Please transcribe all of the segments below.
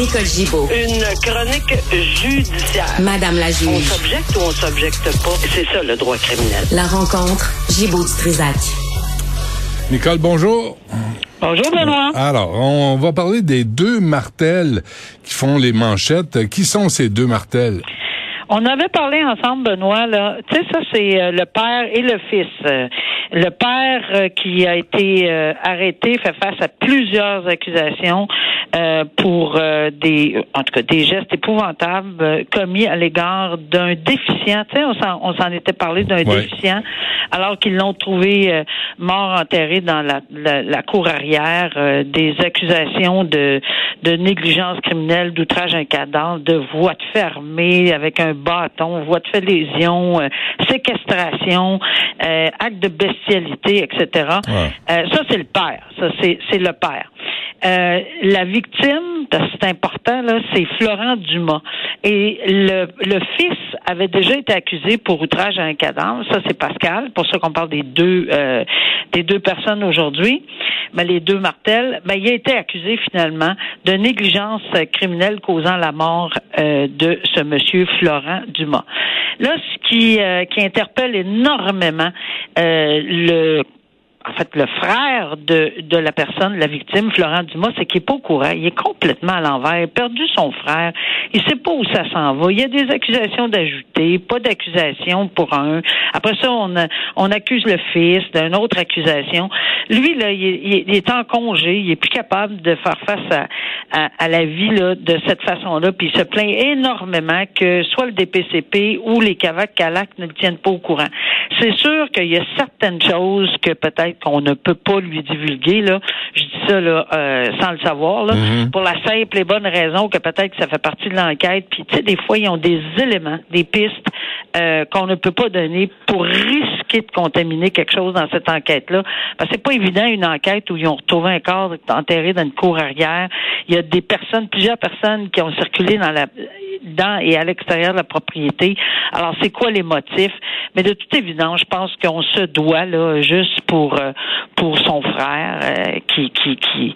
Nicole Gibaud. Une chronique judiciaire. Madame la On juge. s'objecte ou on s'objecte pas? C'est ça le droit criminel. La rencontre Gibaud-Strisac. Nicole, bonjour. Bonjour Benoît. Alors, on va parler des deux martels qui font les manchettes. Qui sont ces deux martels? On avait parlé ensemble, Benoît, là. Tu sais, ça, c'est euh, le père et le fils. Euh, le père euh, qui a été euh, arrêté fait face à plusieurs accusations euh, pour euh, des, en tout cas, des gestes épouvantables euh, commis à l'égard d'un déficient. Tu sais, on s'en, on s'en était parlé d'un Ouais. déficient, alors qu'ils l'ont trouvé euh, mort enterré dans la, la, la cour arrière. euh, des accusations de, de négligence criminelle, d'outrage à cadavre, de voie de fait armée avec un bâton, voie de fait lésion, euh, séquestration, euh, acte de bestialité, etc. Ouais. Euh, ça, c'est le père. Ça, c'est, le père. Euh, la victime, c'est important, là, c'est Florent Dumas. Et le, le fils avait déjà été accusé pour outrage à un cadavre. Ça, c'est Pascal. Pour ça qu'on parle des deux, euh, des deux personnes aujourd'hui. Mais les deux martels, ben, il a été accusé finalement de négligence criminelle causant la mort euh, de ce monsieur Florent Dumas. Là, ce qui, euh, interpelle énormément euh, le en fait, le frère de, de la personne, la victime, Florent Dumas, c'est qu'il est pas au courant. Il est complètement à l'envers. Il a perdu son frère. Il sait pas où ça s'en va. Il y a des accusations d'ajouter, pas d'accusations pour un. Après ça, on, on accuse le fils d'une autre accusation. Lui, là, il il est- en congé. Il est plus capable de faire face à, à, à la vie là, de cette façon-là. Puis il se plaint énormément que soit le DPCP ou les CAVAC CALAC ne le tiennent pas au courant. C'est sûr qu'il y a certaines choses que peut-être qu'on ne peut pas lui divulguer. Là. Je dis ça là, euh, sans le savoir, là, Mhm. pour la simple et bonne raison que peut-être que ça fait partie de l'enquête. Puis tu sais, des fois, ils ont des éléments, des pistes euh, qu'on ne peut pas donner pour risquer de contaminer quelque chose dans cette enquête-là. Parce que c'est pas évident une enquête où ils ont retrouvé un corps enterré dans une cour arrière. Il y a des personnes, plusieurs personnes qui ont circulé dans la dans et à l'extérieur de la propriété. Alors, c'est quoi les motifs? Mais de toute évidence, je pense qu'on se doit, là, juste pour euh, pour son frère, euh, qui, qui, qui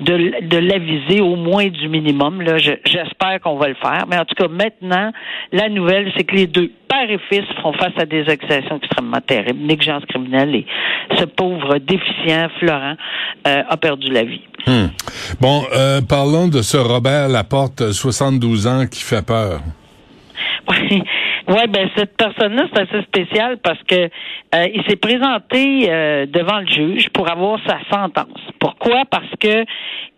de, l'aviser au moins du minimum. Là, Je- j'espère qu'on va le faire. Mais en tout cas, maintenant, la nouvelle, c'est que les deux, père et fils, font face à des accusations extrêmement terribles, négligence criminelle, et ce pauvre déficient Florent euh, a perdu la vie. Hmm. Bon, euh, parlons de ce Robert Laporte, 72 ans, qui fait peur. Oui, ouais, ben cette personne-là, c'est assez spécial parce que euh, il s'est présenté euh, devant le juge pour avoir sa sentence. Pourquoi? Parce que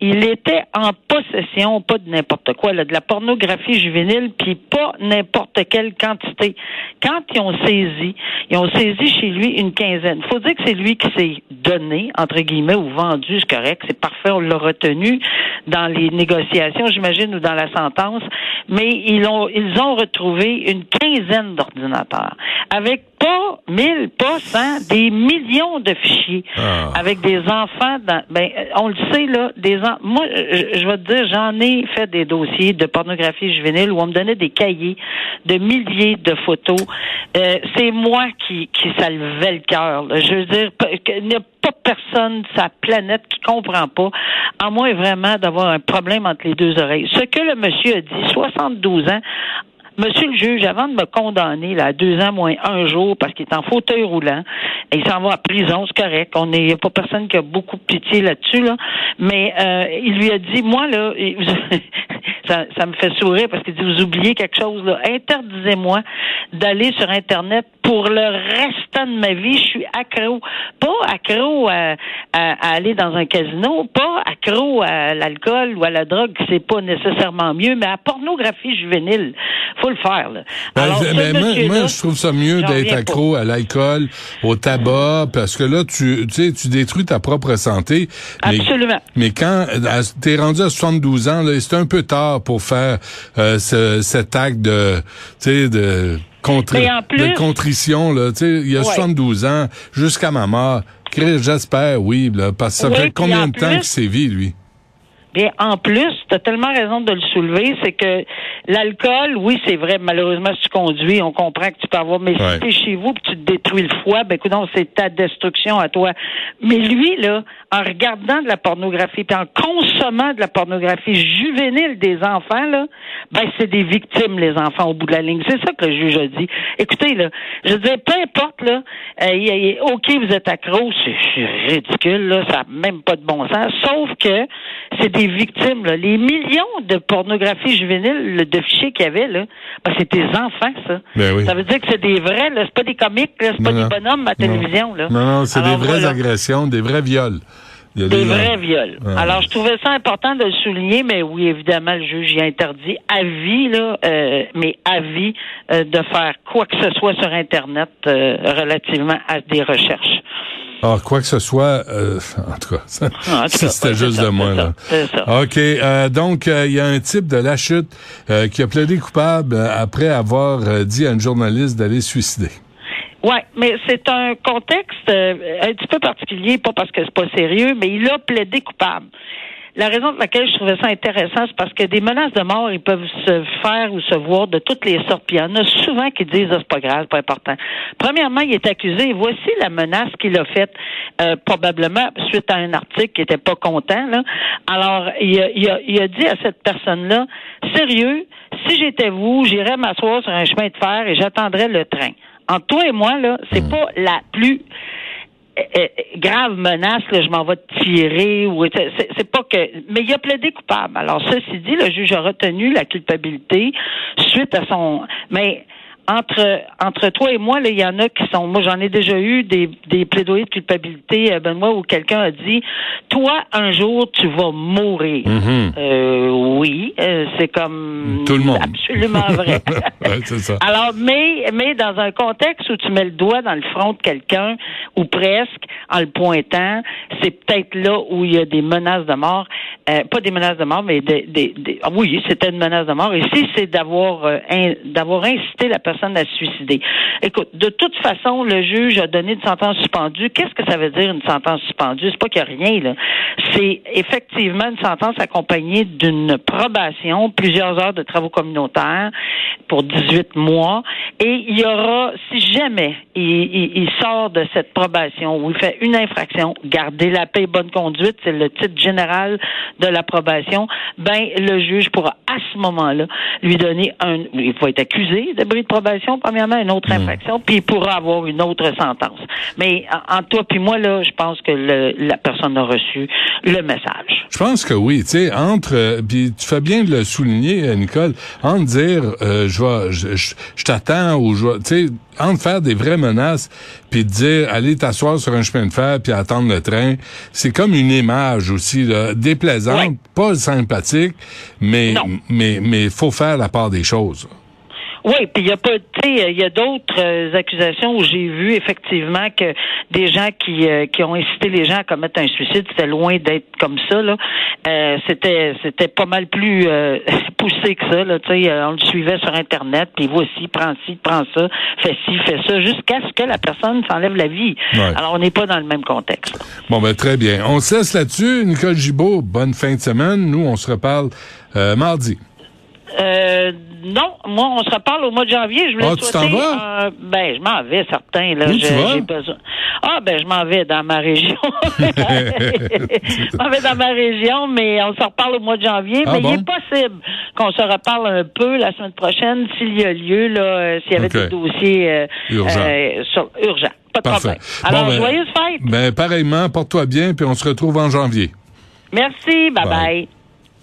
il était en possession, pas de n'importe quoi, de la pornographie juvénile, puis pas n'importe quelle quantité. Quand ils ont saisi, ils ont saisi chez lui une quinzaine. Faut dire que c'est lui qui s'est donné, entre guillemets, ou vendu, c'est correct, c'est parfait, on l'a retenu dans les négociations, j'imagine, ou dans la sentence, mais ils ont, ils ont retrouvé une quinzaine d'ordinateurs avec pas mille, pas cent, des millions de fichiers Ah. avec des enfants. Dans, ben, euh, on le sait là, des en- moi, je, je vais te dire, j'en ai fait des dossiers de pornographie juvénile où on me donnait des cahiers de milliers de photos. Euh, c'est moi qui qui ça levait le cœur. Je veux dire, il n'y a pas personne sur la planète qui comprend pas, à moins vraiment d'avoir un problème entre les deux oreilles. Ce que le monsieur a dit, 72 ans, Monsieur le juge, avant de me condamner là, à deux ans moins un jour parce qu'il est en fauteuil roulant, il s'en va en prison, c'est correct. On n'est pas personne qui a beaucoup de pitié là-dessus, là. Mais euh, il lui a dit, moi là, ça, me fait sourire parce qu'il dit, vous oubliez quelque chose là. Interdisez-moi d'aller sur Internet pour le restant de ma vie. Je suis accro, pas accro à, aller dans un casino, pas accro à l'alcool ou à la drogue, c'est pas nécessairement mieux, mais à la pornographie juvénile, le faire. Là. Ben, Alors, mais moi, je trouve ça mieux d'être accro à l'alcool, au tabac, parce que là, tu, tu sais, tu détruis ta propre santé. Mais, Absolument. mais quand t'es rendu à 72 ans, c'est un peu tard pour faire euh, ce- cet acte de, tu sais, de, contri- Mais en plus- de contrition. Là, tu sais, il y a Ouais. 72 ans, jusqu'à ma mort. Chris, J'espère, oui, là, parce que ça Oui, fait combien en de temps qu'il sévit, lui? Bien, en plus, tu as tellement raison de le soulever, c'est que l'alcool, oui, c'est vrai, malheureusement, si tu conduis, on comprend que tu peux avoir, mais Ouais. si t'es chez vous puis tu te détruis le foie, ben écoute, c'est ta destruction à toi. Mais lui, là, en regardant de la pornographie puis en consommant de la pornographie juvénile des enfants, là, ben c'est des victimes, les enfants, au bout de la ligne. C'est ça que le juge a dit. Écoutez, là, je veux dire, peu importe, là, euh, OK, vous êtes accro, c'est c'est ridicule, là, ça n'a même pas de bon sens, sauf que c'est victimes, là. Les millions de pornographie juvénile, là, de fichiers qu'il y avait, là, ben, c'est des enfants, ça. Ben oui. Ça veut dire que c'est des vrais, là, c'est pas des comiques, là, c'est pas Non, des bonhommes à Non. télévision, là. Non, non, c'est des vraies voilà. agressions, des vrais viols. Des des- vrais viols. Ouais. Alors, je trouvais ça important de le souligner, mais oui, évidemment, le juge y a interdit à vie, là, euh, mais à vie, euh, de faire quoi que ce soit sur Internet euh, relativement à des recherches. Ah, quoi que ce soit, euh, en tout cas, ça, Ah, ça, c'était juste ça, de moi. Là. ça, c'est ça. OK. euh, donc, euh, il y a un type de la chute euh, qui a plaidé coupable euh, après avoir dit à une journaliste d'aller se suicider. Ouais, mais c'est un contexte euh, un petit peu particulier, pas parce que c'est pas sérieux, mais il a plaidé coupable. La raison pour laquelle je trouvais ça intéressant, c'est parce que des menaces de mort, ils peuvent se faire ou se voir de toutes les sortes. Puis il y en a souvent qui disent, ah, c'est pas grave, c'est pas important. Premièrement, il est accusé. Et voici la menace qu'il a faite, euh, probablement suite à un article qui était pas content. Là. Alors, il a, il, a, il a dit à cette personne-là, sérieux, si j'étais vous, j'irais m'asseoir sur un chemin de fer et j'attendrais le train. Entre toi et moi, là, c'est pas la plus grave menace, là, je m'en vais te tirer ou c'est pas que mais il a plaidé coupable. Alors ceci dit, le juge a retenu la culpabilité suite à son mais entre entre toi et moi, il y en a qui sont. Moi, j'en ai déjà eu des, des plaidoyers de culpabilité, euh, Benoît, où quelqu'un a dit Toi, un jour, tu vas mourir. Mhm. Euh, oui, euh, c'est comme Tout le monde. absolument vrai. Ouais, ça. Alors, mais, mais dans un contexte où tu mets le doigt dans le front de quelqu'un, ou presque, en le pointant, c'est peut-être là où il y a des menaces de mort. Euh, pas des menaces de mort, mais des, ah oui, c'était une menace de mort. Ici, c'est d'avoir euh, d'avoir incité la personne à se suicider. Écoute, de toute façon, le juge a donné une sentence suspendue. Qu'est-ce que ça veut dire une sentence suspendue? C'est pas qu'il n'y a rien, là. C'est effectivement une sentence accompagnée d'une probation, plusieurs heures de travaux communautaires pour 18 mois. Et il y aura, si jamais il, il- il sort de cette probation ou il fait une infraction, garder la paix et bonne conduite, c'est le titre général de la probation, ben le juge pourra à ce moment-là lui donner un, il va être accusé de bris de probation, premièrement, une autre infraction, puis il pourra avoir une autre sentence. Mais en, en toi puis moi, là, je pense que le- la personne a reçu le message. Je pense que oui, tu sais, entre, euh, puis tu fais bien de le souligner, euh, Nicole, entre dire, euh, je vais, je, je- je t'attends tu sais, entre faire des vraies menaces, puis dire, allez t'asseoir sur un chemin de fer puis attendre le train, c'est comme une image aussi, là, déplaisante, Ouais. pas sympathique, mais, Non. mais, mais faut faire la part des choses. Oui, puis il y a pas, tu sais, il y a d'autres euh, accusations où j'ai vu effectivement que des gens qui euh, qui ont incité les gens à commettre un suicide, c'était loin d'être comme ça là. Euh, c'était c'était pas mal plus euh, poussé que ça là. Tu sais, euh, on le suivait sur internet, puis voici, prends ci, prends ça, fais ci, fais ça, jusqu'à ce que la personne s'enlève la vie. Ouais. Alors on n'est pas dans le même contexte. Bon, ben très bien. On se laisse là-dessus. Nicole Gibault, bonne fin de semaine. Nous, on se reparle euh, mardi. Euh, non, moi, on se reparle au mois de janvier. Je voulais Ah, tu souhaiter, t'en vas? euh, ben, je m'en vais, certain. Là, Où Je- tu vas? besoin. Ah, ben, je m'en vais dans ma région. je m'en vais dans ma région, mais on se reparle au mois de janvier. Ah mais bon? il est possible qu'on se reparle un peu la semaine prochaine s'il y a lieu, là, euh, s'il y avait des dossiers euh, Urgents. sur- urgents. Pas de Parfait. problème. Alors, Bon, ben, joyeuse fête. Ben, pareillement, porte-toi bien, puis on se retrouve en janvier. Merci. Bye Bye. bye.